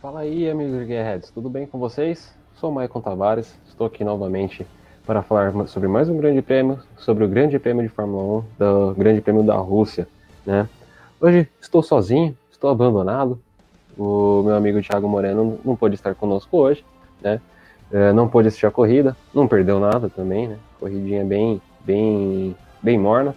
Fala aí, amigos Gearheads, tudo bem com vocês? Sou Maicon Tavares, estou aqui novamente para falar sobre mais um grande prêmio, sobre o grande prêmio de Fórmula 1, do grande prêmio da Rússia, né? Hoje estou sozinho, estou abandonado, o meu amigo Thiago Moreno não pôde estar conosco hoje, né? É, não pôde assistir a corrida, não perdeu nada também, né? Corridinha bem, bem, bem morna.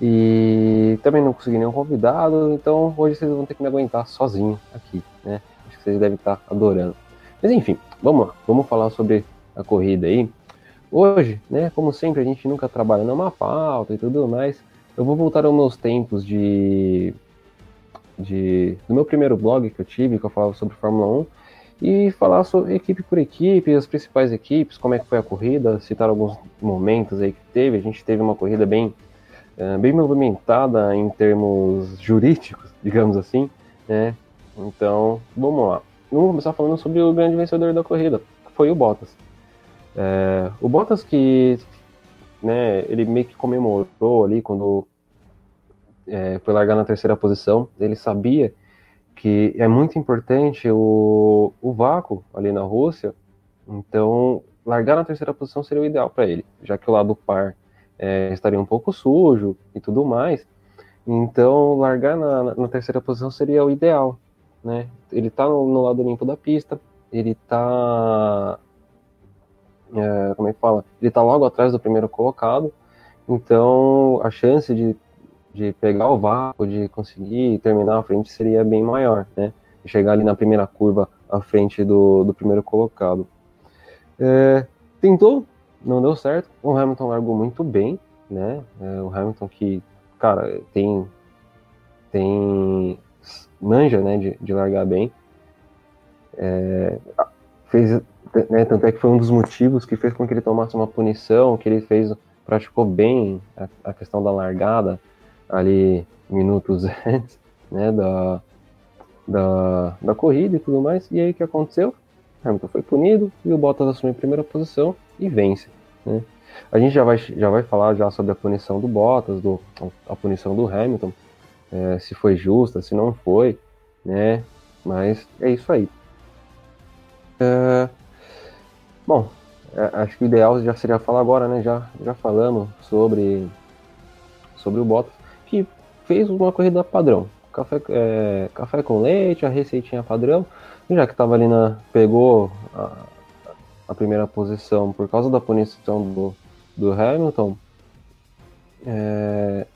E também não consegui nenhum convidado, então hoje vocês vão ter que me aguentar sozinho aqui, né? Que vocês devem estar adorando. Mas enfim, vamos lá, vamos falar sobre a corrida aí. Hoje, né, como sempre, a gente nunca trabalha numa pauta e tudo mais. Eu vou voltar aos meus tempos de, de do meu primeiro blog que eu tive, que eu falava sobre Fórmula 1, e falar sobre equipe por equipe, as principais equipes, como é que foi a corrida, citar alguns momentos aí que teve. A gente teve uma corrida bem é, bem movimentada em termos jurídicos, digamos assim, né? Então, vamos lá. Vamos começar falando sobre o grande vencedor da corrida, foi o Bottas. É, o Bottas que, né, ele meio que comemorou ali quando é, foi largar na terceira posição, ele sabia que é muito importante o, o vácuo ali na Rússia, então largar na terceira posição seria o ideal para ele, já que o lado par é, estaria um pouco sujo e tudo mais. Então, largar na, na terceira posição seria o ideal, né? Ele está no, no, lado limpo da pista, ele está é, como é que fala? Ele está logo atrás do primeiro colocado, então a chance de, de pegar o vácuo, de conseguir terminar à frente seria bem maior, né? chegar ali na primeira curva à frente do, do primeiro colocado. É, tentou não deu certo. O Hamilton largou muito bem, né? É, o Hamilton que, cara, tem tem manja, né, de, de largar bem. É, fez, né, tanto é que foi um dos motivos que fez com que ele tomasse uma punição, que ele fez, praticou bem a, a questão da largada ali minutos antes, né, da, da, da corrida e tudo mais. E aí o que aconteceu? Hamilton foi punido e o Bottas assume a primeira posição e vence. Né? A gente já vai, já vai falar já sobre a punição do Bottas, do, a punição do Hamilton, é, se foi justa, se não foi, né? Mas é isso aí. É, bom, é, acho que o ideal já seria falar agora, né? Já, já falamos sobre, sobre o Bottas, que fez uma corrida padrão. Café, é, café com leite, a receitinha padrão, já que estava ali na. pegou a, a primeira posição por causa da punição do, do Hamilton, é,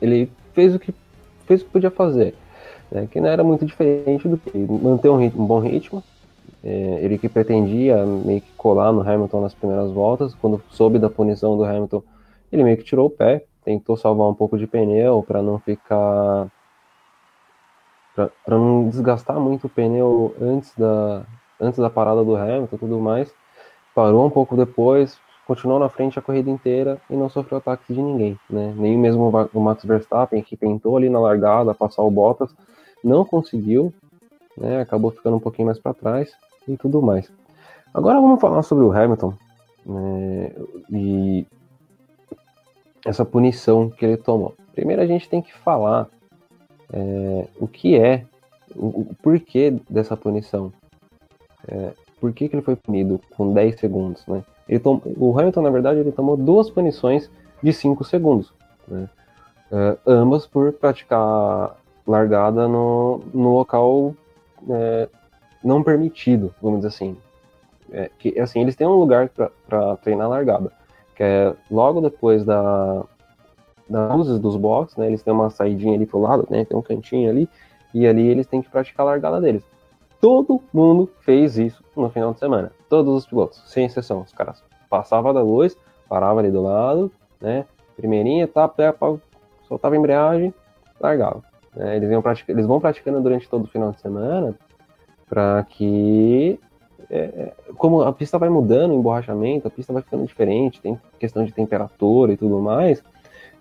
ele fez o que fez o que podia fazer, né, que não era muito diferente do que manter um, ritmo, um bom ritmo. É, ele que pretendia meio que colar no Hamilton nas primeiras voltas, quando soube da punição do Hamilton, ele meio que tirou o pé, tentou salvar um pouco de pneu para não ficar para não desgastar muito o pneu antes da, antes da parada do Hamilton tudo mais. Parou um pouco depois, continuou na frente a corrida inteira e não sofreu ataques de ninguém, né? Nem mesmo o Max Verstappen, que tentou ali na largada passar o Bottas, não conseguiu, né? Acabou ficando um pouquinho mais para trás e tudo mais. Agora vamos falar sobre o Hamilton né? e essa punição que ele tomou. Primeiro a gente tem que falar é, o que é, o, o porquê dessa punição. É, por que, que ele foi punido com 10 segundos, né? Ele tom... O Hamilton, na verdade, ele tomou duas punições de 5 segundos, né? É, ambas por praticar largada no, no local é, não permitido, vamos dizer assim. É, que, assim, eles têm um lugar para treinar largada, que é logo depois da, das luzes dos boxes, né? Eles têm uma saidinha ali pro lado, né? Tem um cantinho ali, e ali eles têm que praticar a largada deles. Todo mundo fez isso no final de semana. Todos os pilotos, sem exceção. Os caras passavam da luz, paravam ali do lado, né? Primeirinha, tá, soltava a embreagem, largava. Né? Eles, iam eles vão praticando durante todo o final de semana para que é, é, como a pista vai mudando, o emborrachamento, a pista vai ficando diferente, tem questão de temperatura e tudo mais,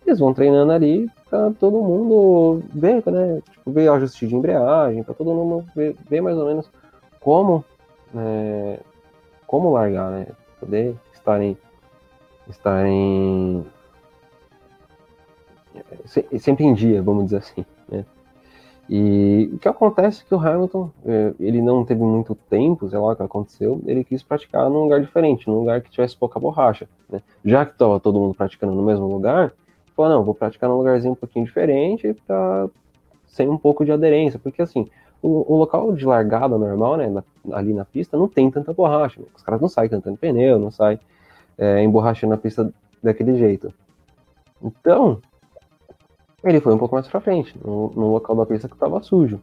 eles vão treinando ali para todo mundo ver, né? Tipo, ver ajuste de embreagem, para todo mundo ver, ver, mais ou menos como, é, como largar, né? Poder estarem, estarem sempre em dia, vamos dizer assim, né? E o que acontece é que o Hamilton, é, ele não teve muito tempo, sei lá o que aconteceu, ele quis praticar num lugar diferente, num lugar que tivesse pouca borracha. Né? Já que estava todo mundo praticando no mesmo lugar, falou, não, vou praticar num lugarzinho um pouquinho diferente para sem um pouco de aderência, porque assim, o, o local de largada normal, né, na, ali na pista, não tem tanta borracha, né? os caras não saem cantando pneu, não saem é, emborrachando a pista daquele jeito. Então, ele foi um pouco mais para frente, no, no, local da pista que estava sujo.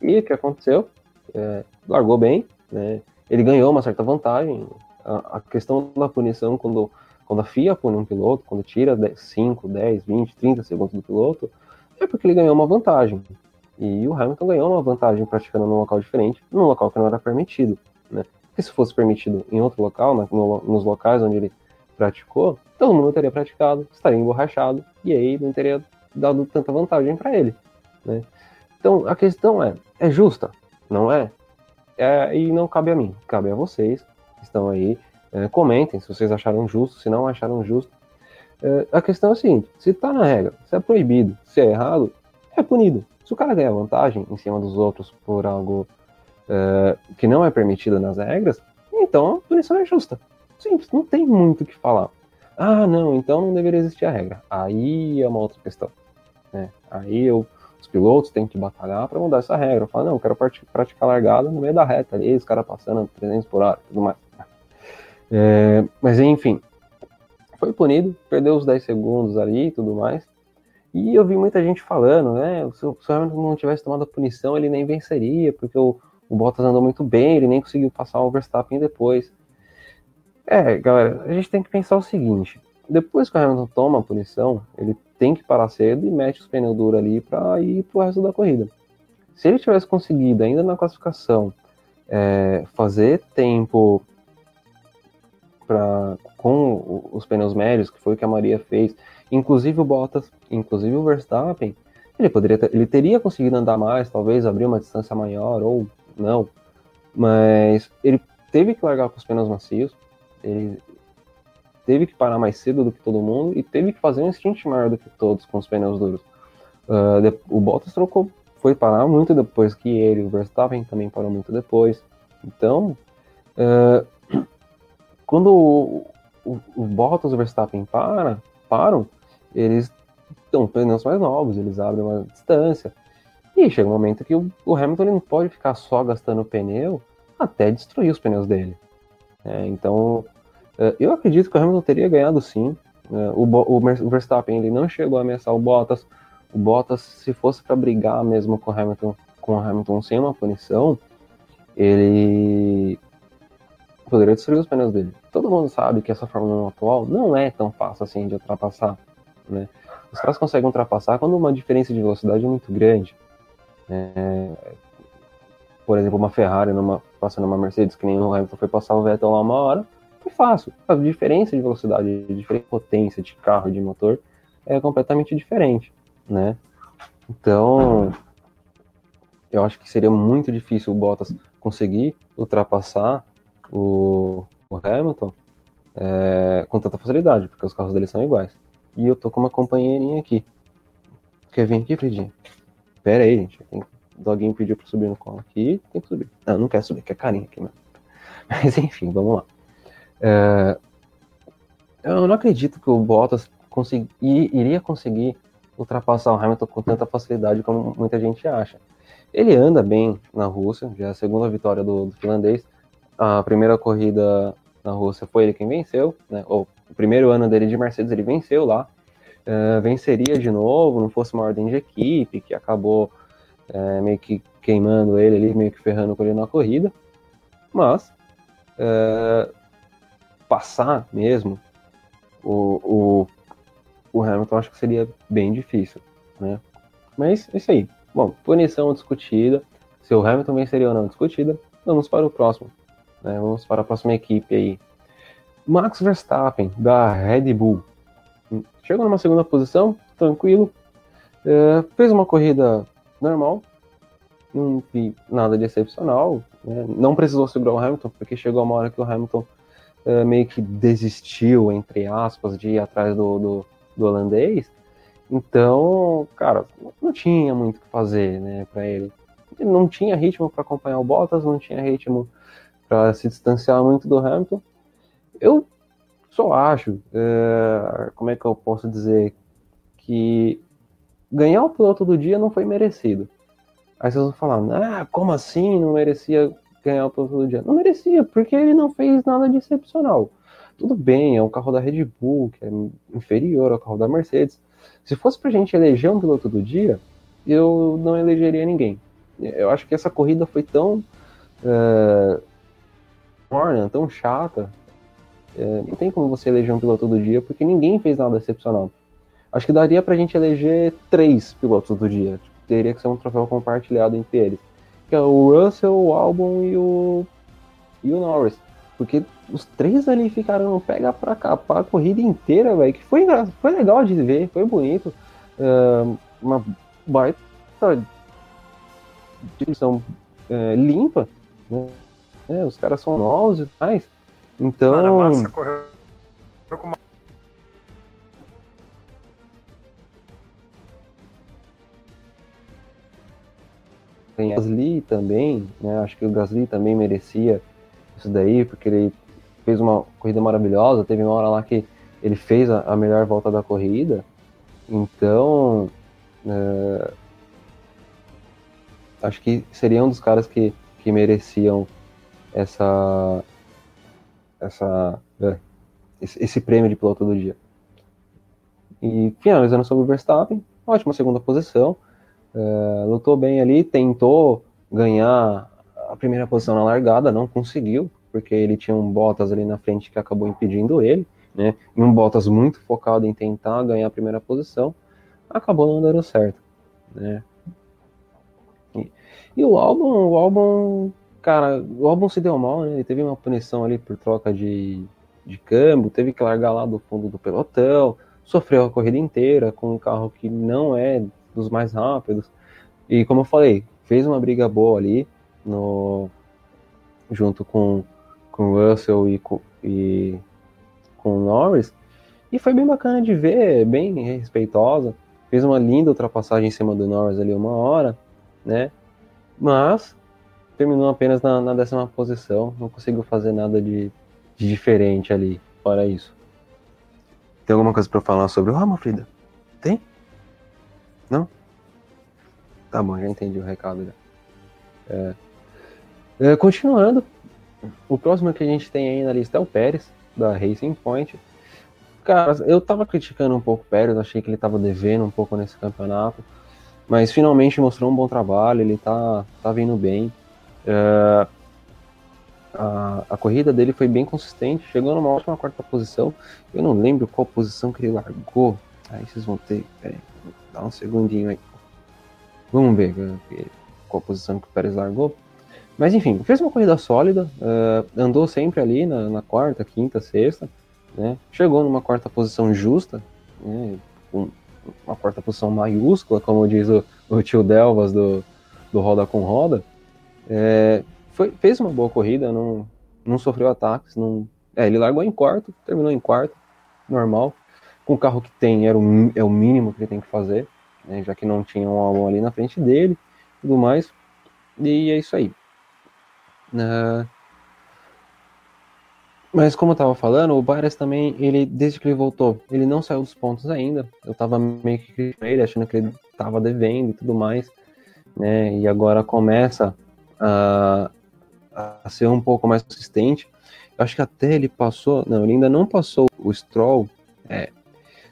E o que aconteceu? É, largou bem, né? ele ganhou uma certa vantagem. A, a, questão da punição, quando, quando a FIA pune um piloto, quando tira 5, 10, 20, 30 segundos do piloto, é porque ele ganhou uma vantagem. E o Hamilton ganhou uma vantagem praticando num local diferente, num local que não era permitido. Né? Porque se fosse permitido em outro local, no, nos locais onde ele praticou, todo mundo teria praticado, estaria emborrachado, e aí não teria dado tanta vantagem para ele. Né? Então a questão é: é justa? Não é? é? E não cabe a mim, cabe a vocês que estão aí. É, comentem se vocês acharam justo, se não acharam justo. É, a questão é a seguinte: se está na regra, se é proibido, se é errado, é punido. Se o cara ganha vantagem em cima dos outros por algo é, que não é permitido nas regras, então a punição é justa. Simples, não tem muito o que falar. Ah, não, então não deveria existir a regra. Aí é uma outra questão. Né? Aí eu, os pilotos têm que batalhar para mudar essa regra. Falar, não, eu quero praticar largada no meio da reta ali, os caras passando 300 por hora tudo mais. É, mas enfim, foi punido, perdeu os 10 segundos ali e tudo mais. E eu vi muita gente falando, né? Se o Hamilton não tivesse tomado a punição, ele nem venceria, porque o, o Bottas andou muito bem, ele nem conseguiu passar o Verstappen depois. É, galera, a gente tem que pensar o seguinte: depois que o Hamilton toma a punição, ele tem que parar cedo e mete os pneus duros ali para ir pro resto da corrida. Se ele tivesse conseguido, ainda na classificação, é, fazer tempo pra, com os pneus médios, que foi o que a Maria fez, inclusive o Bottas, inclusive o Verstappen, ele poderia ter, ele teria conseguido andar mais, talvez abrir uma distância maior ou não, mas ele teve que largar com os pneus macios, ele teve que parar mais cedo do que todo mundo e teve que fazer um stint maior do que todos com os pneus duros. Uh, o Bottas trocou, foi parar muito depois que ele, o Verstappen também parou muito depois. Então, uh, quando o, o, o, Bottas e o Verstappen para, param, eles estão pneus mais novos, eles abrem uma distância. E chega um momento que o, o Hamilton não pode ficar só gastando pneu até destruir os pneus dele. É, então, é, eu acredito que o Hamilton teria ganhado sim. É, o, o, Verstappen ele não chegou a ameaçar o Bottas. O Bottas, se fosse para brigar mesmo com o Hamilton, com o Hamilton sem uma punição, ele poderia destruir os pneus dele. Todo mundo sabe que essa Fórmula 1 atual não é tão fácil assim de ultrapassar. Né? Os caras conseguem ultrapassar quando uma diferença de velocidade é muito grande. É, por exemplo, uma Ferrari numa, passando uma Mercedes, que nem o Hamilton foi passar o Vettel lá uma hora, foi fácil. A diferença de velocidade, de diferente potência de carro e de motor é completamente diferente, né? Então, eu acho que seria muito difícil o Bottas conseguir ultrapassar o, o Hamilton é, com tanta facilidade, porque os carros dele são iguais. E eu tô com uma companheirinha aqui. Quer vir aqui, Fredinha? Pera aí, gente. Tem, alguém pediu pra subir no colo aqui, tem que subir. Não, não quer subir, quer carinho aqui, mano. Mas enfim, vamos lá. É, eu não acredito que o Bottas consegui, iria conseguir ultrapassar o Hamilton com tanta facilidade como muita gente acha. Ele anda bem na Rússia, já é a segunda vitória do, do finlandês. A primeira corrida na Rússia foi ele quem venceu, né? Ou, o primeiro ano dele de Mercedes ele venceu lá. Uh, venceria de novo, não fosse uma ordem de equipe, que acabou uh, meio que queimando ele ali, meio que ferrando com ele na corrida. Mas uh, passar mesmo o, o, o Hamilton acho que seria bem difícil, né? Mas é isso aí. Bom, punição discutida. Se o Hamilton venceria ou não discutida, vamos para o próximo. Né? Vamos para a próxima equipe aí. Max Verstappen, da Red Bull. Chegou numa segunda posição, tranquilo. É, fez uma corrida normal. Nada de excepcional. Né? Não precisou segurar o Hamilton, porque chegou uma hora que o Hamilton uh, meio que desistiu, entre aspas, de ir atrás do, do, do holandês. Então, cara, não tinha muito o que fazer, né, para ele. Ele não tinha ritmo para acompanhar o Bottas, não tinha ritmo para se distanciar muito do Hamilton. Eu só acho, é, como é que eu posso dizer, que ganhar o piloto do dia não foi merecido. Aí vocês vão falar, ah, como assim não merecia ganhar o piloto do dia? Não merecia, porque ele não fez nada de excepcional. Tudo bem, é um carro da Red Bull, que é inferior ao carro da Mercedes. Se fosse pra gente eleger um piloto do dia, eu não elegeria ninguém. Eu acho que essa corrida foi tão uh, morna, tão chata. Uh, não tem como você eleger um piloto do dia, porque ninguém fez nada excepcional. Acho que daria pra gente eleger três pilotos do dia. Tipo, teria que ser um troféu compartilhado entre eles. Que é o Russell, o Albon e o, e o Norris. Porque os três ali ficaram pega pra capar a corrida inteira, velho. Que foi, foi legal de ver, foi bonito. Uh, uma baita direção uh, limpa, né? É, os caras são novos e mais. Então. Mano, massa, correu com uma tem Gasly também, né? Acho que o Gasly também merecia isso daí, porque ele fez uma corrida maravilhosa. Teve uma hora lá que ele fez a, a melhor volta da corrida. Então, é, acho que seria um dos caras que, que mereciam essa, essa é, esse, prêmio de piloto do dia. E finalizando sobre o Verstappen, ótima segunda posição. É, lutou bem ali, tentou ganhar a primeira posição na largada, não conseguiu, porque ele tinha um Bottas ali na frente que acabou impedindo ele, né? E um Bottas muito focado em tentar ganhar a primeira posição, acabou não dando certo, né? E, e o álbum, o álbum, cara, o álbum se deu mal, né? Ele teve uma punição ali por troca de, de câmbio, teve que largar lá do fundo do pelotão, sofreu a corrida inteira com um carro que não é dos mais rápidos. E como eu falei, fez uma briga boa ali no junto com com Russell e com, e com Norris. E foi bem bacana de ver, bem respeitosa. Fez uma linda ultrapassagem em cima do Norris ali uma hora, né? Mas terminou apenas na, na décima posição. Não conseguiu fazer nada de, de diferente ali, fora isso. Tem alguma coisa para falar sobre o Rama, Frida? Tem? Não? Tá bom, já entendi o recado já. É. É, continuando, o próximo que a gente tem aí na lista é o Pérez, da Racing Point. Cara, eu tava criticando um pouco o Pérez, achei que ele tava devendo um pouco nesse campeonato, mas finalmente mostrou um bom trabalho, ele tá, tá vindo bem. É, a, a corrida dele foi bem consistente, chegou numa ótima quarta posição. Eu não lembro qual posição que ele largou. Aí vocês vão ter. Peraí, dá um segundinho aí. Vamos ver eh, qual posição que o Pérez largou. Mas enfim, fez uma corrida sólida, uh, andou sempre ali na, na, quarta, quinta, sexta, né? Chegou numa quarta posição justa, né? uma quarta posição maiúscula, como diz o, o tio Delvas do, do Roda com Roda. É, foi, fez uma boa corrida, não, não sofreu ataques, não, é, ele largou em quarto, terminou em quarto, normal. Com o carro que tem, era o, é o mínimo que ele tem que fazer, né, já que não tinha um álbum ali na frente dele, tudo mais. E é isso aí. Uh, mas como eu tava falando, o Barres também, ele, desde que ele voltou, ele não saiu dos pontos ainda. Eu tava meio que ele, achando que ele tava devendo e tudo mais, né? E agora começa a, a ser um pouco mais consistente. Eu acho que até ele passou, não, ele ainda não passou o Stroll. É,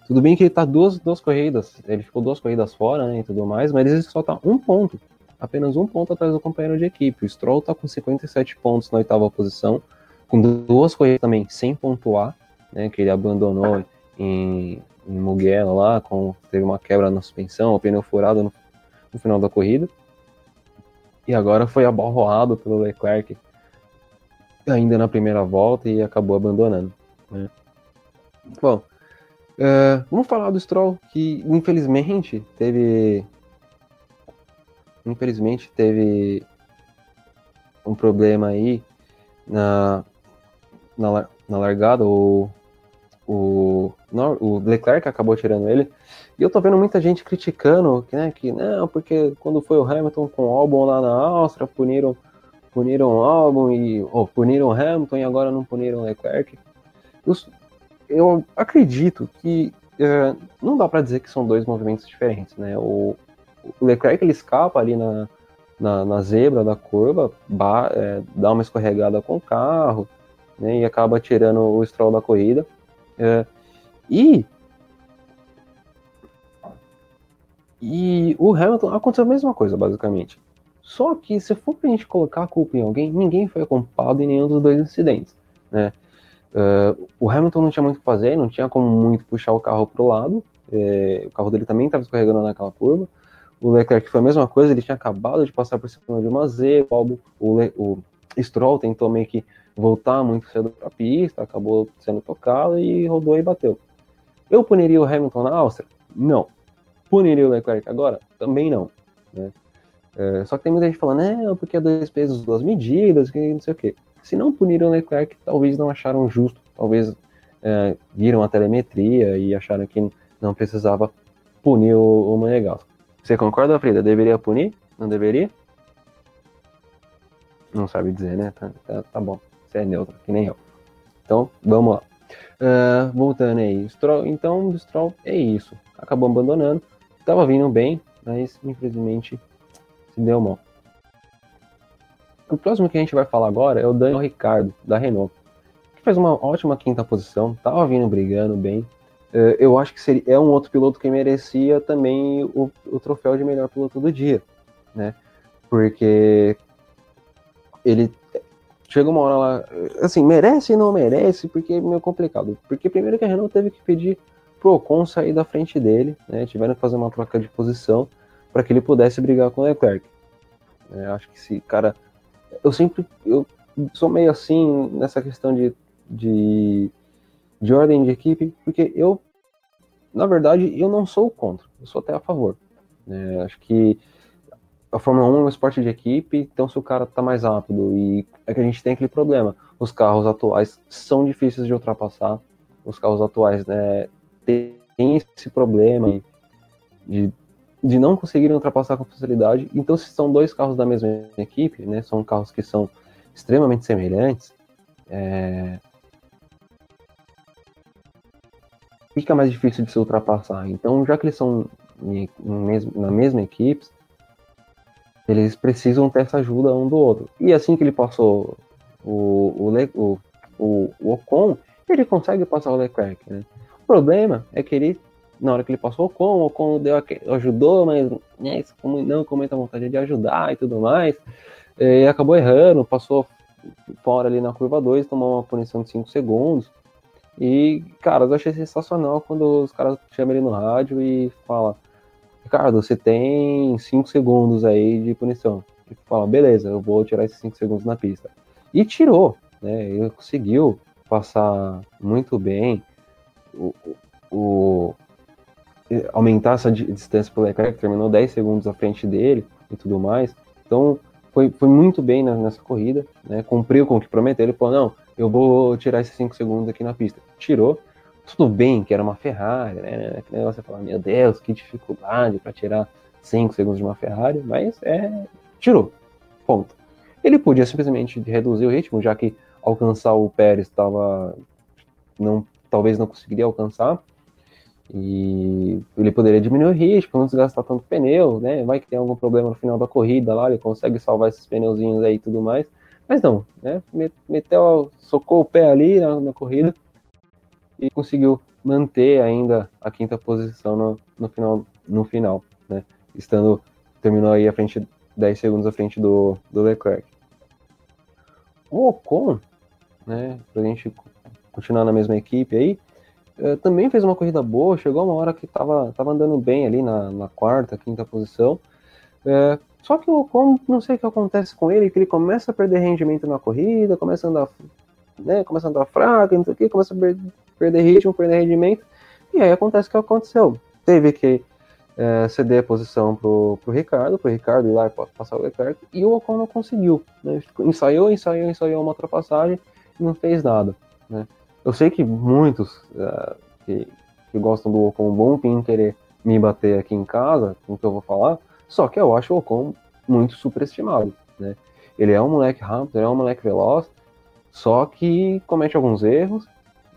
tudo bem que ele tá duas, duas corridas, ele ficou duas corridas fora, né, e tudo mais, mas ele só tá um ponto apenas um ponto atrás do companheiro de equipe. O Stroll está com 57 pontos na oitava posição, com duas corridas também sem pontuar, né, que ele abandonou em, em Mugello lá, com, teve uma quebra na suspensão, o pneu furado no, no final da corrida. E agora foi abalroado pelo Leclerc ainda na primeira volta e acabou abandonando. Né. Bom, uh, vamos falar do Stroll, que infelizmente teve infelizmente teve um problema aí na, na, na largada, ou o, o Leclerc acabou tirando ele. E eu tô vendo muita gente criticando né, que não, porque quando foi o Hamilton com o Albon lá na Áustria, puniram, puniram o Albon e oh, puniram o Hamilton e agora não puniram o Leclerc. Eu, eu acredito que é, não dá para dizer que são dois movimentos diferentes, né? O, o Leclerc ele escapa ali na, na, na zebra da curva, ba, é, dá uma escorregada com o carro, né, e acaba tirando o Stroll da corrida. É, e e o Hamilton aconteceu a mesma coisa, basicamente. Só que se for pra gente colocar a culpa em alguém, ninguém foi culpado em nenhum dos dois incidentes, né? Uh, o Hamilton não tinha muito o que fazer, não tinha como muito puxar o carro pro lado, é, o carro dele também estava escorregando naquela curva. O Leclerc foi a mesma coisa, ele tinha acabado de passar por cima de uma Z, o, o, o Stroll tentou meio que voltar muito cedo para a pista, acabou sendo tocado e rodou e bateu. Eu puniria o Hamilton na Áustria? Não. Puniria o Leclerc agora? Também não. Né? É, só que tem muita gente falando, é, porque é dois pesos, duas medidas, que não sei o quê. Se não puniram o Leclerc, talvez não acharam justo, talvez é, viram a telemetria e acharam que não precisava punir o, o Monegasco. Você concorda, Frida? Deveria punir? Não deveria? Não sabe dizer, né? Tá, tá, tá bom. Você é neutro, que nem eu. Então, vamos lá. Uh, voltando aí. Stroll, então, Stroll é isso. Acabou abandonando. Tava vindo bem, mas infelizmente se deu mal. O próximo que a gente vai falar agora é o Daniel Ricardo, da Renault. Que fez uma ótima quinta posição, tava vindo brigando bem. Uh, eu acho que seria, é um outro piloto que merecia também o, o troféu de melhor piloto do dia, né? Porque ele chega uma hora lá, assim, merece e não merece, porque é meio complicado. Porque primeiro que a Renault teve que pedir Ocon sair da frente dele, né? Tiveram que fazer uma troca de posição para que ele pudesse brigar com o Leclerc. É, acho que se cara, eu sempre eu sou meio assim nessa questão de, de, de ordem de equipe, porque eu, na verdade, eu não sou contra, eu sou até a favor. É, acho que a Fórmula 1 é um esporte de equipe, então se o cara tá mais rápido e é que a gente tem aquele problema. Os carros atuais são difíceis de ultrapassar. Os carros atuais né, têm esse problema de, de não conseguirem ultrapassar com facilidade. Então, se são dois carros da mesma equipe, né, são carros que são extremamente semelhantes, é... fica mais difícil de se ultrapassar. Então, já que eles são na mesma equipe, eles precisam ter essa ajuda um do outro. E assim que ele passou o, o, o, o Ocon, ele consegue passar o Leclerc. Né? O problema é que ele, na hora que ele passou o Ocon, o Ocon deu, ajudou, mas né, não com muita vontade de ajudar e tudo mais. E acabou errando, passou fora ali na curva 2, tomou uma punição de 5 segundos. E, cara, eu achei sensacional quando os caras chamam ele no rádio e fala Ricardo, você tem 5 segundos aí de punição. Ele fala, beleza, eu vou tirar esses 5 segundos na pista. E tirou, né? Ele conseguiu passar muito bem, o, o, aumentar essa distância para o Leclerc, terminou 10 segundos à frente dele e tudo mais. Então, foi, foi muito bem nessa corrida, né? Cumpriu com o que prometeu. Ele falou, não, eu vou tirar esses 5 segundos aqui na pista. Tirou, tudo bem que era uma Ferrari, né? Que negócio você fala, meu Deus, que dificuldade para tirar 5 segundos de uma Ferrari, mas é, tirou. Ponto. Ele podia simplesmente reduzir o ritmo, já que alcançar o Pérez estava não talvez não conseguiria alcançar. E ele poderia diminuir o ritmo, não desgastar tanto pneu, né? Vai que tem algum problema no final da corrida lá, ele consegue salvar esses pneuzinhos aí e tudo mais. Mas não, né? Meteu, socou o pé ali na, na corrida e conseguiu manter ainda a quinta posição no, no final, no final, né? Estando terminou aí a frente 10 segundos à frente do, do Leclerc. O Ocon, né, pra gente continuar na mesma equipe aí, eh, também fez uma corrida boa, chegou uma hora que tava, tava andando bem ali na, na quarta, quinta posição. Eh, só que o Ocon, não sei o que acontece com ele, que ele começa a perder rendimento na corrida, começa a andar, né, começa a andar fraco, não sei o que, começa a perder ritmo, perder rendimento. E aí acontece o que aconteceu. Teve que é, ceder a posição pro, pro Ricardo, pro Ricardo ir lá e passar o Leclerc, e o Ocon não conseguiu. Né? Ensaiou, ensaiou, ensaiou uma ultrapassagem não fez nada. Né? Eu sei que muitos uh, que, que, gostam do Ocon vir querer me bater aqui em casa, com o que eu vou falar, só que eu acho o Ocon muito superestimado, né? Ele é um moleque rápido, ele é um moleque veloz, só que comete alguns erros,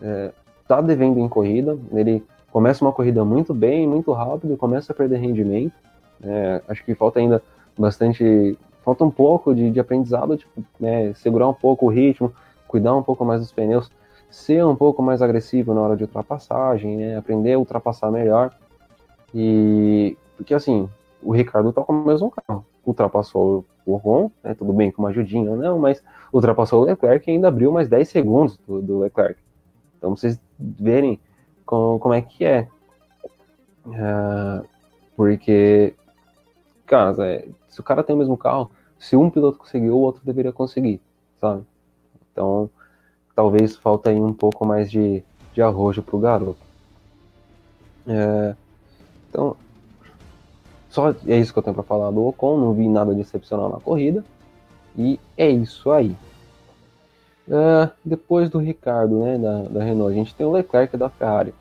é, tá devendo em corrida, ele começa uma corrida muito bem, muito rápido, começa a perder rendimento, é, acho que falta ainda bastante, falta um pouco de, de aprendizado, tipo, né, segurar um pouco o ritmo, cuidar um pouco mais dos pneus, ser um pouco mais agressivo na hora de ultrapassagem, né, aprender a ultrapassar melhor, e porque assim, o Ricardo tá com o mesmo carro, ultrapassou o Ocon, né, tudo bem com uma ajudinha ou não, mas ultrapassou o Leclerc e ainda abriu mais 10 segundos do, do Leclerc. Então, vocês verem com, como é que é. Uh, porque, cara, se o cara tem o mesmo carro, se um piloto conseguiu, o outro deveria conseguir, sabe? Então, talvez falta aí um pouco mais de, de arrojo pro garoto. É, então, só é isso que eu tenho para falar do Ocon, não vi nada de excepcional na corrida. E é isso aí. Uh, depois do Ricardo, né, da, da, Renault, a gente tem o Leclerc da Ferrari.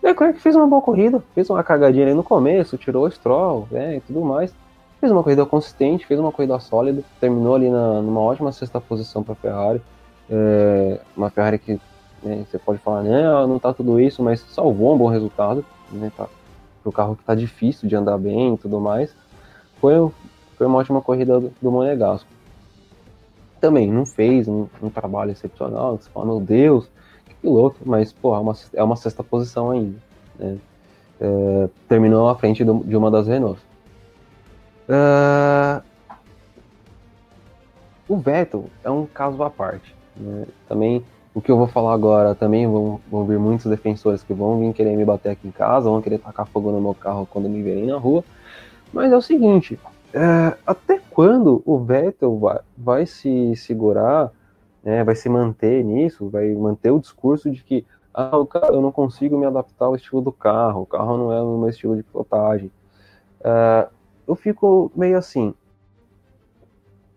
Leclerc fez uma boa corrida, fez uma cagadinha ali no começo, tirou o Stroll né, e tudo mais. Fez uma corrida consistente, fez uma corrida sólida, terminou ali na, numa ótima sexta posição para a Ferrari. É, uma Ferrari que né, você pode falar, né, não tá tudo isso, mas salvou um bom resultado. Né, tá, o carro que está difícil de andar bem e tudo mais. Foi, foi uma ótima corrida do, do Monegasco. Também não fez um, um trabalho excepcional, você fala, meu Deus, que piloto, mas pô, é uma, é uma sexta posição ainda. Né? É, terminou à frente do, de uma das Renaults. Uh, o Vettel é um caso à parte. Né? Também o que eu vou falar agora também vão, vão vir muitos defensores que vão vir querer me bater aqui em casa, vão querer tacar fogo no meu carro quando me verem na rua. Mas é o seguinte, é, até quando o Vettel vai, vai se segurar, né, vai se manter nisso, vai manter o discurso de que ah, eu não consigo me adaptar ao estilo do carro, o carro não é o meu estilo de pilotagem. É, eu fico meio assim.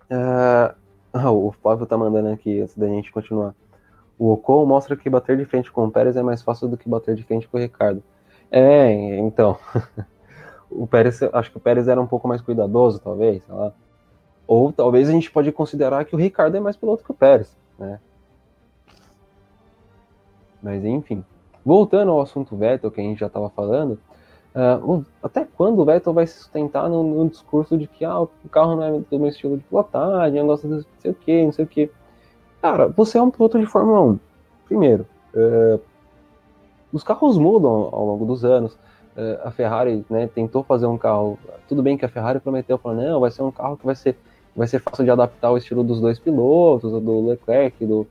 É, ah, o Flávio tá mandando aqui antes da gente continuar. O Ocon mostra que bater de frente com o Pérez é mais fácil do que bater de frente com o Ricardo. É, então. o Pérez, acho que o Pérez era um pouco mais cuidadoso, talvez, sei lá. Ou talvez a gente pode considerar que o Ricardo é mais piloto que o Pérez, né? Mas enfim. Voltando ao assunto Vettel, que a gente já estava falando, uh, até quando o Vettel vai se sustentar no, no, discurso de que ah, o carro não é do meu estilo de pilotagem, eu gosto de não sei o que, não sei o que. Cara, você é um piloto de Fórmula 1. Primeiro, uh, os carros mudam ao longo dos anos. Uh, a Ferrari né, tentou fazer um carro. Tudo bem que a Ferrari prometeu, falou, não, vai ser um carro que vai ser, vai ser fácil de adaptar ao estilo dos dois pilotos, do Leclerc do,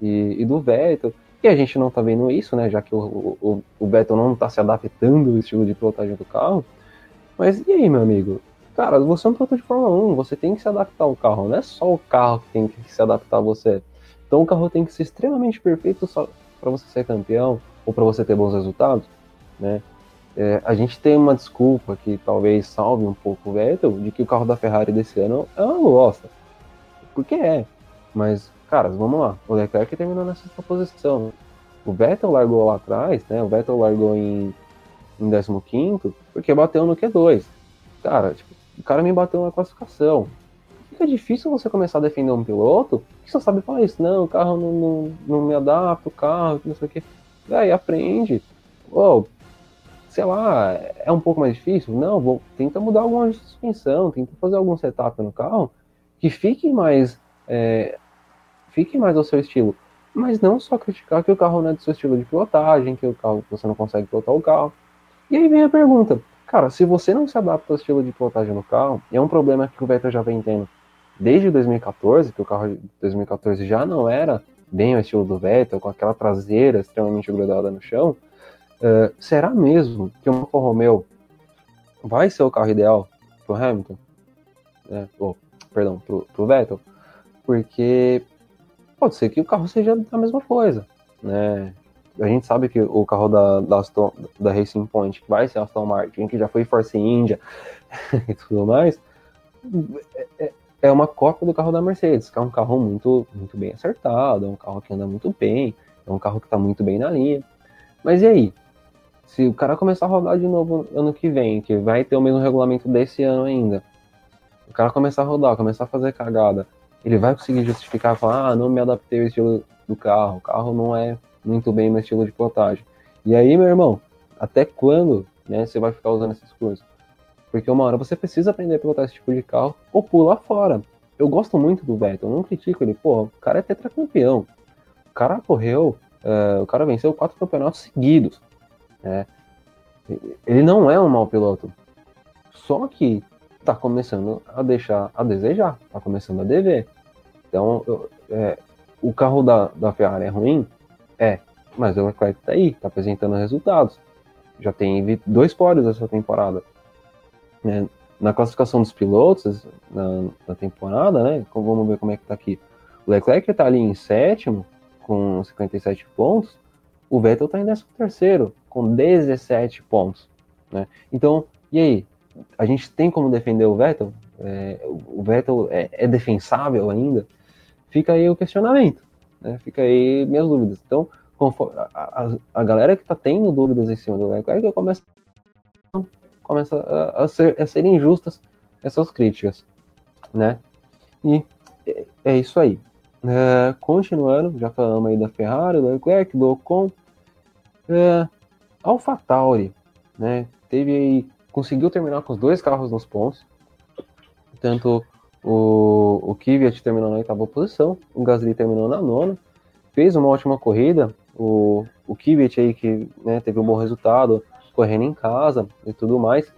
e, e do Vettel. E a gente não está vendo isso, né? Já que o, o, o Vettel não está se adaptando ao estilo de pilotagem do carro. Mas e aí, meu amigo? Cara, você é um piloto de Fórmula 1, você tem que se adaptar ao carro, não é só o carro que tem que se adaptar a você. Então o carro tem que ser extremamente perfeito só para você ser campeão ou para você ter bons resultados, né? É, a gente tem uma desculpa que talvez salve um pouco o Vettel de que o carro da Ferrari desse ano é uma bosta. Porque é. Mas, caras, vamos lá. O Leclerc terminou nessa posição. O Vettel largou lá atrás, né? O Vettel largou em, em 15 porque bateu no Q2. Cara, tipo, o cara me bateu na classificação. Fica difícil você começar a defender um piloto que só sabe falar isso. Não, o carro não, não, não me adapta, o carro, não sei o que. Aí aprende. Oh, sei lá, é um pouco mais difícil? Não, vou, tenta mudar alguma suspensão, tenta fazer algum setup no carro que fique mais, é, fique mais ao seu estilo. Mas não só criticar que o carro não é do seu estilo de pilotagem, que o carro você não consegue pilotar o carro. E aí vem a pergunta: Cara, se você não se adapta ao estilo de pilotagem no carro, é um problema que o Vettel já vem tendo desde 2014, que o carro de 2014 já não era bem o estilo do Vettel, com aquela traseira extremamente grudada no chão, uh, será mesmo que o Alfa Romeo vai ser o carro ideal pro Hamilton? É, oh, perdão, pro, pro Vettel? Porque pode ser que o carro seja a mesma coisa, né? a gente sabe que o carro da, da, Aston, da Racing Point, vai ser Aston Martin, que já foi Force India e tudo mais, é, é uma cópia do carro da Mercedes, que é um carro muito, muito bem acertado, é um carro que anda muito bem, É um carro que está muito bem na linha. Mas e aí? Se o cara começar a rodar de novo ano que vem, que vai ter o mesmo regulamento desse ano ainda, o cara começar a rodar, começar a fazer cagada, ele vai conseguir justificar, falar, ah, não me adaptei ao estilo do carro, o carro não é muito bem meu estilo de pilotagem. E aí, meu irmão, até quando né, você vai ficar usando essas coisas? Porque uma hora você precisa aprender a pilotar esse tipo de carro ou pular fora. Eu gosto muito do Vettel, não critico ele. Pô, o cara é tetracampeão. O cara correu, uh, o cara venceu quatro campeonatos seguidos. Né? Ele não é um mau piloto. Só que tá começando a deixar a desejar, tá começando a dever. Então, eu, é, o carro da, da Ferrari é ruim? É, mas o Leclerc tá aí, tá apresentando resultados. Já tem dois pódios essa temporada. É, na classificação dos pilotos na, na, temporada, né? Vamos ver como é que tá aqui. O Leclerc tá ali em sétimo, com 57 pontos. O Vettel tá em décimo terceiro, com 17 pontos. Né? Então, e aí? A gente tem como defender o Vettel? É, o Vettel é, é, defensável ainda? Fica aí o questionamento. Né? Fica aí minhas dúvidas. Então, a, a, a, galera que tá tendo dúvidas em cima do Leclerc começa começa a, a, ser, a ser injustas essas críticas, né? E é, é isso aí. É, continuando, já falamos aí da Ferrari, do Leclerc, do Ocon, é, AlphaTauri, né? Teve aí, conseguiu terminar com os dois carros nos pontos, tanto o, o Kvyat terminou na oitava posição, o Gasly terminou na nona, fez uma ótima corrida, o, o Kvyat aí que né, teve um bom resultado, correndo em casa e tudo mais.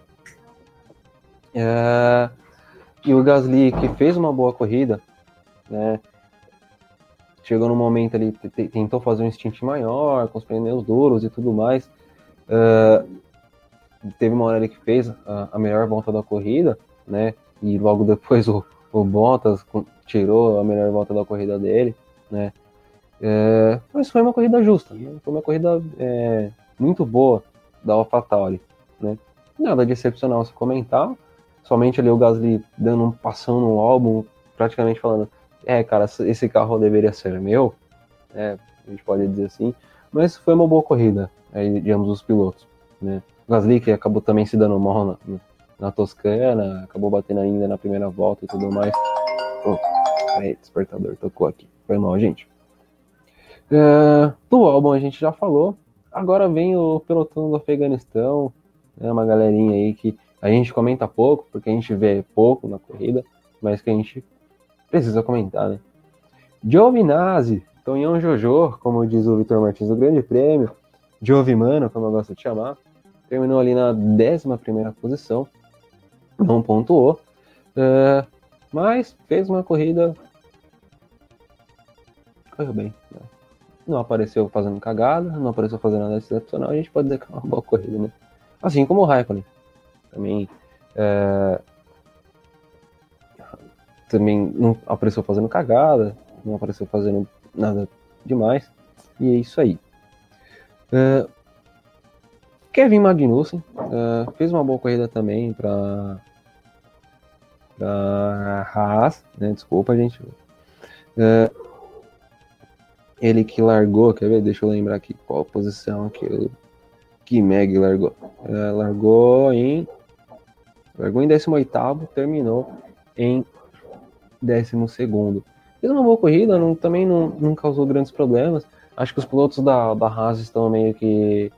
É, e o Gasly, que fez uma boa corrida, né? Chegou no momento ali, tentou fazer um stint maior, com os pneus duros e tudo mais. É, teve uma hora ali que fez a, a, melhor volta da corrida, né? E logo depois o, o Bottas tirou a melhor volta da corrida dele, né? É, mas foi uma corrida justa, né? foi uma corrida é, muito boa da AlphaTauri, né? Nada de excepcional se comentar, somente ali o Gasly dando um passão no álbum, praticamente falando, é, cara, esse carro deveria ser meu, é, a gente pode dizer assim, mas foi uma boa corrida, aí, digamos, os pilotos, né? Gasly que acabou também se dando mal na, na Toscana, acabou batendo ainda na primeira volta e tudo mais. Oh, aí, despertador tocou aqui, foi mal, gente. É, do álbum a gente já falou, Agora vem o pelotão do Afeganistão, é uma galerinha aí que a gente comenta pouco, porque a gente vê pouco na corrida, mas que a gente precisa comentar, né? Giovinazzi, Tonhão Jojo, como diz o Vitor Martins do Grande Prêmio, Giovimano, como eu gosto de chamar, terminou ali na 11 posição, não pontuou, uh, mas fez uma corrida. Correu bem. Né? não apareceu fazendo cagada, não apareceu fazendo nada excepcional, a gente pode dizer que é uma boa corrida, né? Assim como o Raikkonen. Também, é... também não apareceu fazendo cagada, não apareceu fazendo nada demais. E é isso aí. É... Kevin Magnussen é... fez uma boa corrida também para para Haas, né? Desculpa, gente. É, ele que largou, quer ver? Deixa eu lembrar aqui qual posição que o que Meg largou. É, largou em. Largou em 18, terminou em 12. Fez uma boa corrida, não, também não, não causou grandes problemas. Acho que os pilotos da, da Haas estão meio que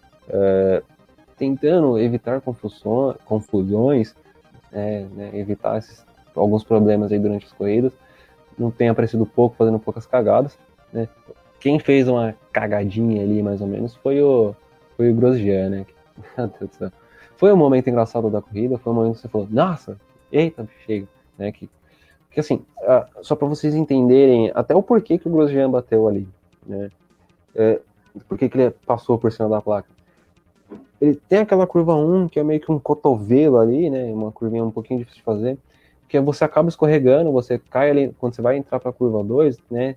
tentando evitar confusões, é, né, evitar esses, alguns problemas aí durante as corridas. Não tem aparecido pouco, fazendo poucas cagadas. Né? Quem fez uma cagadinha ali, mais ou menos, foi o, foi o Grosjean, né? Foi um momento engraçado da corrida, foi um momento que você falou, nossa, eita, chega, né? Que, que assim, só para vocês entenderem até o porquê que o Grosjean bateu ali, né? É, por que ele passou por cima da placa. Ele tem aquela curva 1, que é meio que um cotovelo ali, né? Uma curvinha um pouquinho difícil de fazer, que você acaba escorregando, você cai ali, quando você vai entrar para a curva 2, né?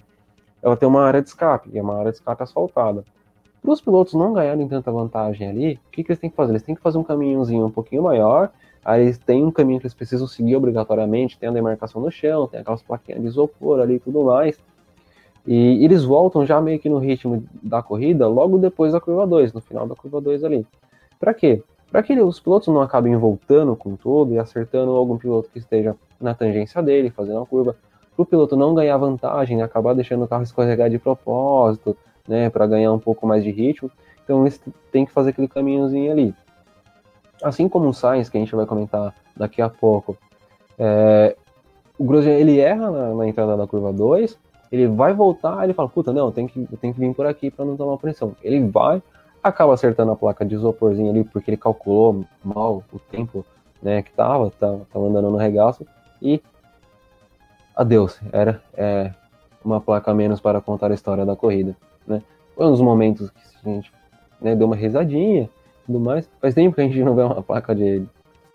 ela tem uma área de escape, que é uma área de escape asfaltada. Para os pilotos não ganharem tanta vantagem ali, o que, que eles têm que fazer? Eles têm que fazer um caminhozinho um pouquinho maior, aí eles têm um caminho que eles precisam seguir obrigatoriamente, tem a demarcação no chão, tem aquelas plaquinhas de isopor ali e tudo mais. E eles voltam já meio que no ritmo da corrida logo depois da curva 2, no final da curva 2 ali. Para quê? Para que os pilotos não acabem voltando com tudo e acertando algum piloto que esteja na tangência dele, fazendo a curva, para o piloto não ganhar vantagem, acabar deixando o carro escorregar de propósito, né, para ganhar um pouco mais de ritmo. Então eles têm que fazer aquele caminhozinho ali. Assim como o Sainz, que a gente vai comentar daqui a pouco, é, o Grosjean ele erra na, na, entrada da curva 2, ele vai voltar, ele fala, puta, não, tem que, tem que vir por aqui para não tomar pressão. Ele vai, acaba acertando a placa de isoporzinho ali, porque ele calculou mal o tempo né, que tava, tava, tava andando no regaço, e adeus, era é, uma placa menos para contar a história da corrida. Né? Foi uns momentos que a gente né, deu uma risadinha tudo mais. Faz tempo que a gente não vê uma placa de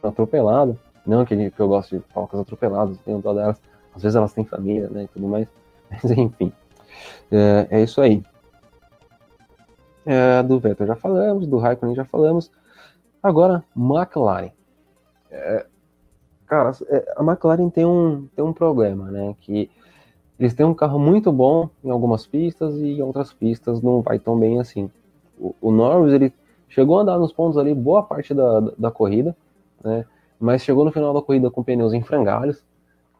atropelada. Não que, eu gosto de placas atropeladas, tenho dó delas. Às vezes elas têm família, né, e tudo mais. Mas enfim, é, é isso aí. É, do Vettel já falamos, do Raikkonen já falamos. Agora, McLaren. É, cara, é, a McLaren tem um, tem um problema, né? Que eles têm um carro muito bom em algumas pistas e em outras pistas não vai tão bem assim. O, o Norris, ele chegou a andar nos pontos ali boa parte da, da, da corrida, né? Mas chegou no final da corrida com pneus em frangalhos.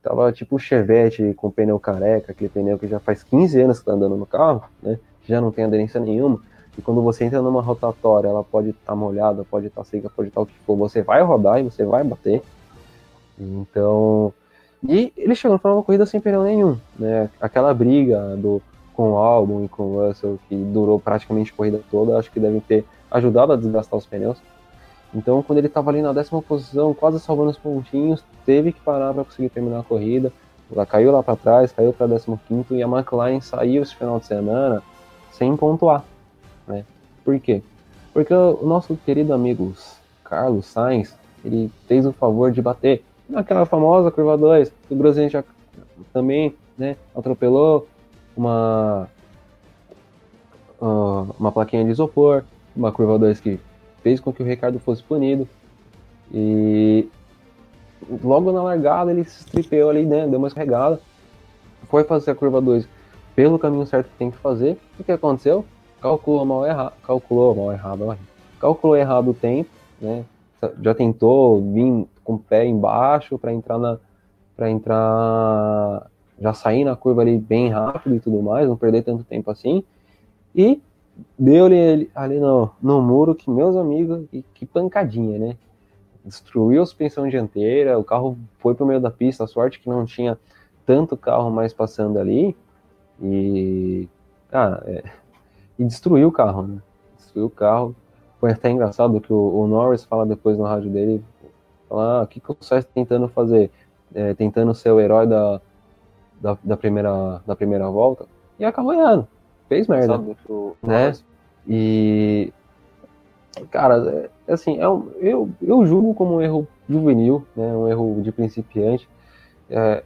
Tava tipo o Chevette com pneu careca, aquele pneu que já faz 15 anos que tá andando no carro, né? Já não tem aderência nenhuma. E quando você entra numa rotatória, ela pode estar tá molhada, pode estar tá seca, pode estar tá o que for, você vai rodar e você vai bater. Então. E ele chegou no final da corrida sem pneu nenhum, né? Aquela briga do, com o álbum e com o Russell, que durou praticamente a corrida toda, acho que deve ter ajudado a desgastar os pneus. Então, quando ele estava ali na décima posição, quase salvando os pontinhos, teve que parar para conseguir terminar a corrida. Ela caiu lá para trás, caiu para 15 e a McLaren saiu esse final de semana sem pontuar. Né? Por quê? Porque o nosso querido amigo Carlos Sainz, ele fez o favor de bater naquela famosa curva 2, o Grosjean já também né, atropelou uma, uh, uma plaquinha de isopor, uma curva 2 que fez com que o Ricardo fosse punido. E logo na largada ele se estripeou ali, né? Deu uma escorregada. Foi fazer a curva 2 pelo caminho certo que tem que fazer. O que aconteceu? Calculou mal errado. Calculou mal errado. Calculou errado o tempo, né? Já tentou vir com o pé embaixo para entrar na. para entrar. Já sair na curva ali bem rápido e tudo mais, não perder tanto tempo assim. E deu-lhe ali no, no muro que, meus amigos, que, pancadinha, né? Destruiu a suspensão dianteira, o carro foi pro meio da pista, a sorte que não tinha tanto carro mais passando ali. E. Ah, é, e destruiu o carro, né? Destruiu o carro. Foi até engraçado que o, o Norris fala depois no rádio dele: fala, ah, o que, que o Sainz tá tentando fazer? É, tentando ser o herói da, da, da, primeira, da primeira volta. E acabou errando fez merda. né? E. Cara, é, assim, é um, eu, eu julgo como um erro juvenil, né? Um erro de principiante. É,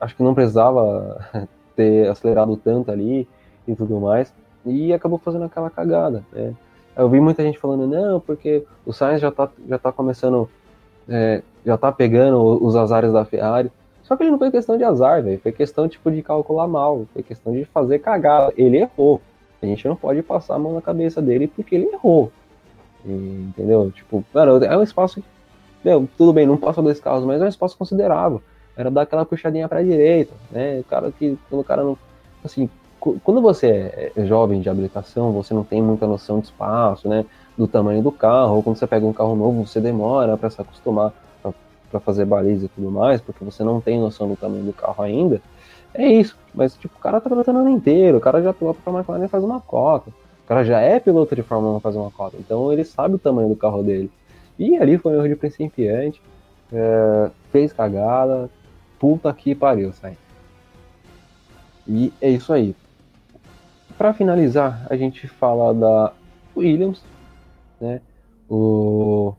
acho que não precisava ter acelerado tanto ali e tudo mais. E acabou fazendo aquela cagada. Né? Eu vi muita gente falando, não, porque o Sainz já tá, já tá começando, é, já tá pegando os azares da Ferrari. Só que ele não foi questão de azar, velho. Foi questão, tipo, de calcular mal. Foi questão de fazer cagar. Ele errou. A gente não pode passar a mão na cabeça dele porque ele errou. E, entendeu? Tipo, mano, é um espaço. Meu, tudo bem, não passa dois carros, mas é um espaço considerável. Era dar aquela puxadinha pra direita, né? O cara que. Quando o cara não. Assim, quando você é jovem de habilitação, você não tem muita noção de espaço, né? Do tamanho do carro, ou quando você pega um carro novo, você demora para se acostumar para fazer baliza e tudo mais, porque você não tem noção do tamanho do carro ainda, é isso. Mas, tipo, o cara tá pilotando ano inteiro, o cara já pilota pra McLaren e faz uma cota. O cara já é piloto de Fórmula 1 fazer uma cota, então ele sabe o tamanho do carro dele. E ali foi um erro de principiante, é, fez cagada, puta que pariu, sai. E é isso aí. Para finalizar, a gente fala da Williams, né? O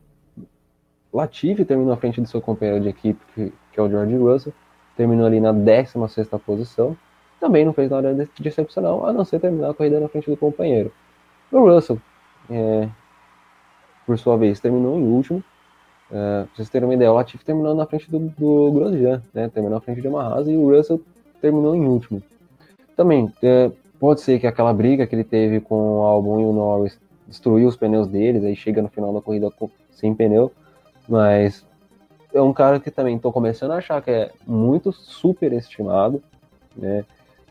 Latifi terminou à frente do seu companheiro de equipe, que, que é o George Russell, terminou ali na 16 posição. Também não fez nada de excepcional, a não ser terminar a corrida na frente do companheiro. O Russell, é, por sua vez, terminou em último. É, pra vocês terem uma ideia, o Latifi terminou na frente do, do Grosjean, né? terminou na frente de Yamaha e o Russell terminou em último. também, é, pode ser que aquela briga que ele teve com o Albon e o Norris destruiu os pneus deles, aí chega no final da corrida sem pneu, mas é um cara que também estou começando a achar que é muito super estimado, né?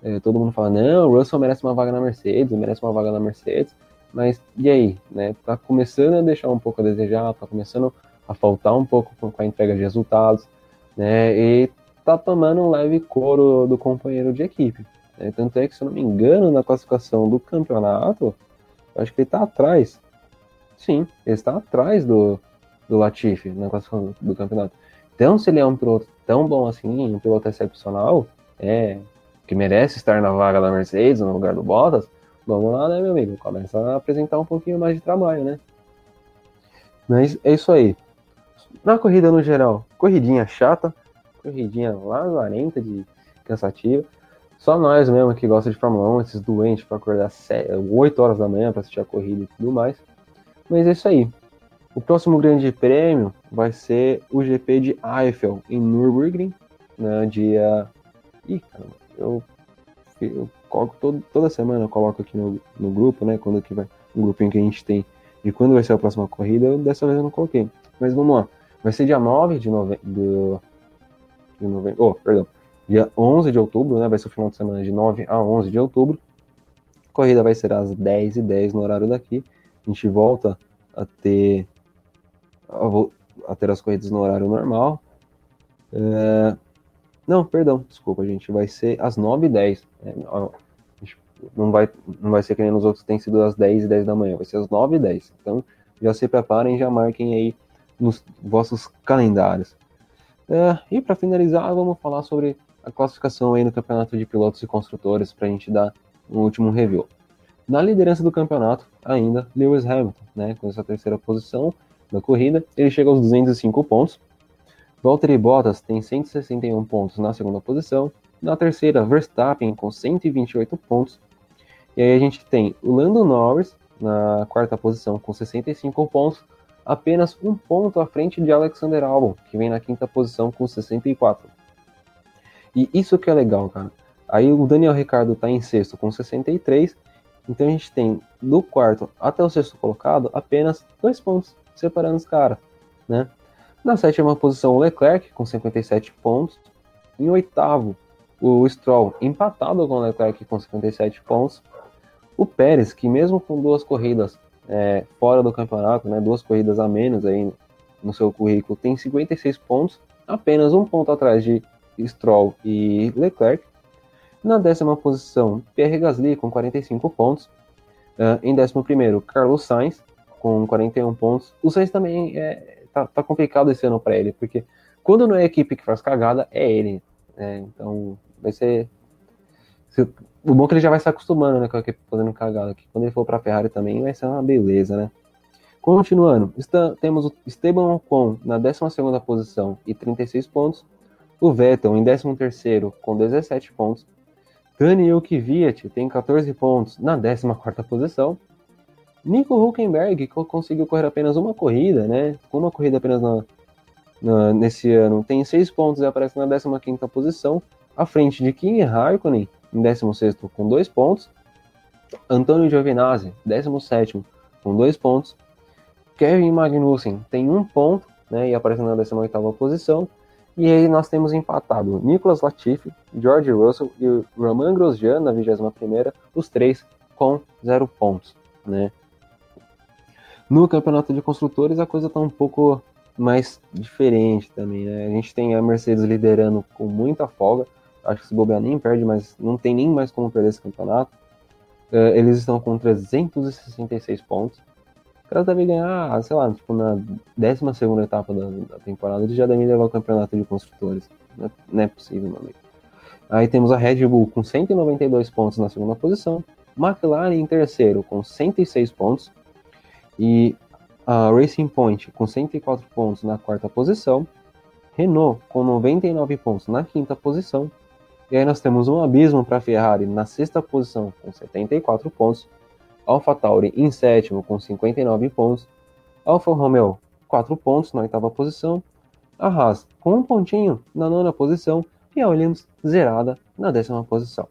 É, todo mundo fala, não, o Russell merece uma vaga na Mercedes, merece uma vaga na Mercedes, mas e aí, né? Tá começando a deixar um pouco a desejar, tá começando a faltar um pouco com a entrega de resultados, né? E tá tomando um leve couro do companheiro de equipe. Né? Tanto é que, se eu não me engano, na classificação do campeonato, acho que ele tá atrás. Sim, ele está atrás do, do Latifi na classificação do campeonato. Então, se ele é um piloto tão bom assim, um piloto excepcional, é, que merece estar na vaga da Mercedes, no lugar do Bottas, vamos lá, né, meu amigo? Começa a apresentar um pouquinho mais de trabalho, né? Mas é isso aí. Na corrida no geral, corridinha chata, corridinha lazarenta de cansativa. Só nós mesmo que gosta de Fórmula 1, esses doentes para acordar 8 horas da manhã para assistir a corrida e tudo mais. Mas é isso aí. O próximo grande prêmio vai ser o GP de Eiffel, em Nürburgring, no dia. Ih, caramba, eu, eu coloco todo, toda semana, eu coloco aqui no, no grupo, né? Quando que vai. Um grupinho que a gente tem e quando vai ser a próxima corrida, eu, dessa vez eu não coloquei. Mas vamos lá. Vai ser dia 9 de novembro. De novembro. Oh, perdão. Dia 11 de outubro, né? Vai ser o final de semana de 9 a 11 de outubro. A corrida vai ser às 10 e 10 no horário daqui. A gente volta a ter a ter as corridas no horário normal. É... Não, perdão, desculpa, gente. Vai ser às 9h10. É, não, vai, não vai ser que nem nos outros tem sido às 10 e 10 da manhã, vai ser às 9 e 10. Então já se preparem, já marquem aí nos vossos calendários. É, e para finalizar, vamos falar sobre a classificação aí no campeonato de pilotos e construtores para a gente dar um último review. Na liderança do campeonato, ainda Lewis Hamilton, né, com essa terceira posição, na corrida. Ele chega aos 205 pontos. Valtteri Bottas tem 161 pontos na segunda posição. Na terceira, Verstappen com 128 pontos. E aí a gente tem o Lando Norris na quarta posição com 65 pontos, apenas um ponto à frente de Alexander Albon, que vem na quinta posição com 64. E isso que é legal, cara. Aí o Daniel Ricardo está em sexto com 63. Então a gente tem do quarto até o sexto colocado apenas dois pontos separando os caras, né? Na sétima posição, o Leclerc, com 57 pontos. Em oitavo, o Stroll, empatado com o Leclerc, com 57 pontos. O Pérez, que mesmo com duas corridas é, fora do campeonato, né, duas corridas a menos aí no seu currículo, tem 56 pontos, apenas um ponto atrás de Stroll e Leclerc. Na décima posição, Pierre Gasly, com 45 pontos. Uh, em décimo primeiro, Carlos Sainz, com 41 pontos. O Sainz também é, tá, tá complicado esse ano para ele, porque quando não é a equipe que faz cagada, é ele. Né? Então vai ser. O bom é que ele já vai se acostumando né, com a equipe fazendo cagada. Que quando ele for para a Ferrari também vai ser uma beleza, né? Continuando, está, temos o Esteban Ocon na 12 posição e 36 pontos. O Vettel em 13 com 17 pontos. Daniel Kvyat tem 14 pontos na 14 posição. Nico Huckenberg conseguiu correr apenas uma corrida, né? Uma corrida apenas na, na, nesse ano. Tem seis pontos e aparece na 15 posição, à frente de Kimi Raikkonen, em 16 com dois pontos. Antônio Giovinazzi, 17 com dois pontos. Kevin Magnussen tem um ponto, né? E aparece na 18 posição. E aí nós temos empatado Nicolas Latifi, George Russell e Roman Grosjean na 21 os três com zero pontos, né? No campeonato de construtores a coisa está um pouco mais diferente também, né? A gente tem a Mercedes liderando com muita folga. Acho que se bobear nem perde, mas não tem nem mais como perder esse campeonato. Uh, eles estão com 366 pontos. Os caras devem ganhar, sei lá, tipo, na 12 etapa da, da, temporada, eles já devem levar o campeonato de construtores. Não é, não é possível, meu amigo. Aí temos a Red Bull com 192 pontos na segunda posição. McLaren em terceiro com 106 pontos. E a Racing Point com 104 pontos na quarta posição, Renault com 99 pontos na quinta posição, e aí nós temos um abismo para a Ferrari na sexta posição com 74 pontos, AlphaTauri em sétimo com 59 pontos, Alfa Romeo 4 pontos na oitava posição, a Haas com um pontinho na nona posição e a Williams zerada na décima posição.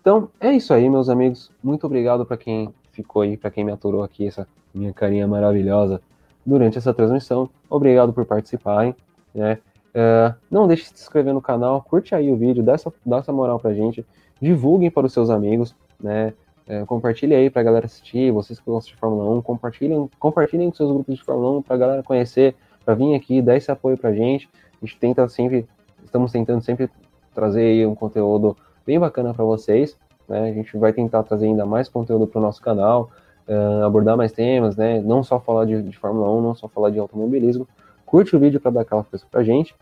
Então, é isso aí, meus amigos. Muito obrigado para quem ficou aí, para quem me aturou aqui, essa minha carinha maravilhosa durante essa transmissão. Obrigado por participarem, né? Uh, não deixe de se inscrever no canal, curte aí o vídeo, dá essa, dá essa moral pra gente, divulguem para os seus amigos, né? Uh, compartilhe aí pra galera assistir, vocês que gostam de Fórmula 1, compartilhem, compartilhem com seus grupos de Fórmula 1 pra galera conhecer, para vir aqui, dar esse apoio pra gente. A gente tenta sempre, estamos tentando sempre trazer aí um conteúdo bem bacana para vocês. Né? A gente vai tentar trazer ainda mais conteúdo para o nosso canal, uh, abordar mais temas, né? Não só falar de, de, Fórmula 1, não só falar de automobilismo. Curte o vídeo para dar aquela força pra gente.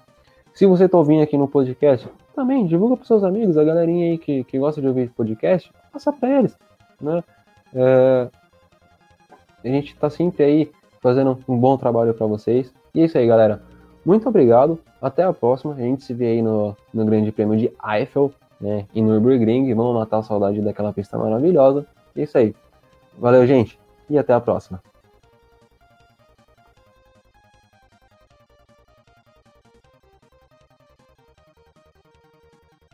Se você está ouvindo aqui no podcast, também divulga para seus amigos, a galerinha aí que, que gosta de ouvir podcast, passa para eles, né? Uh, a gente está sempre aí fazendo um bom trabalho para vocês. E é isso aí, galera. Muito obrigado. Até a próxima. A gente se vê aí no, no Grande Prêmio de Eiffel, né? Em Nürburgring. Vamos matar a saudade daquela pista maravilhosa. É isso aí. Valeu, gente. E até a próxima.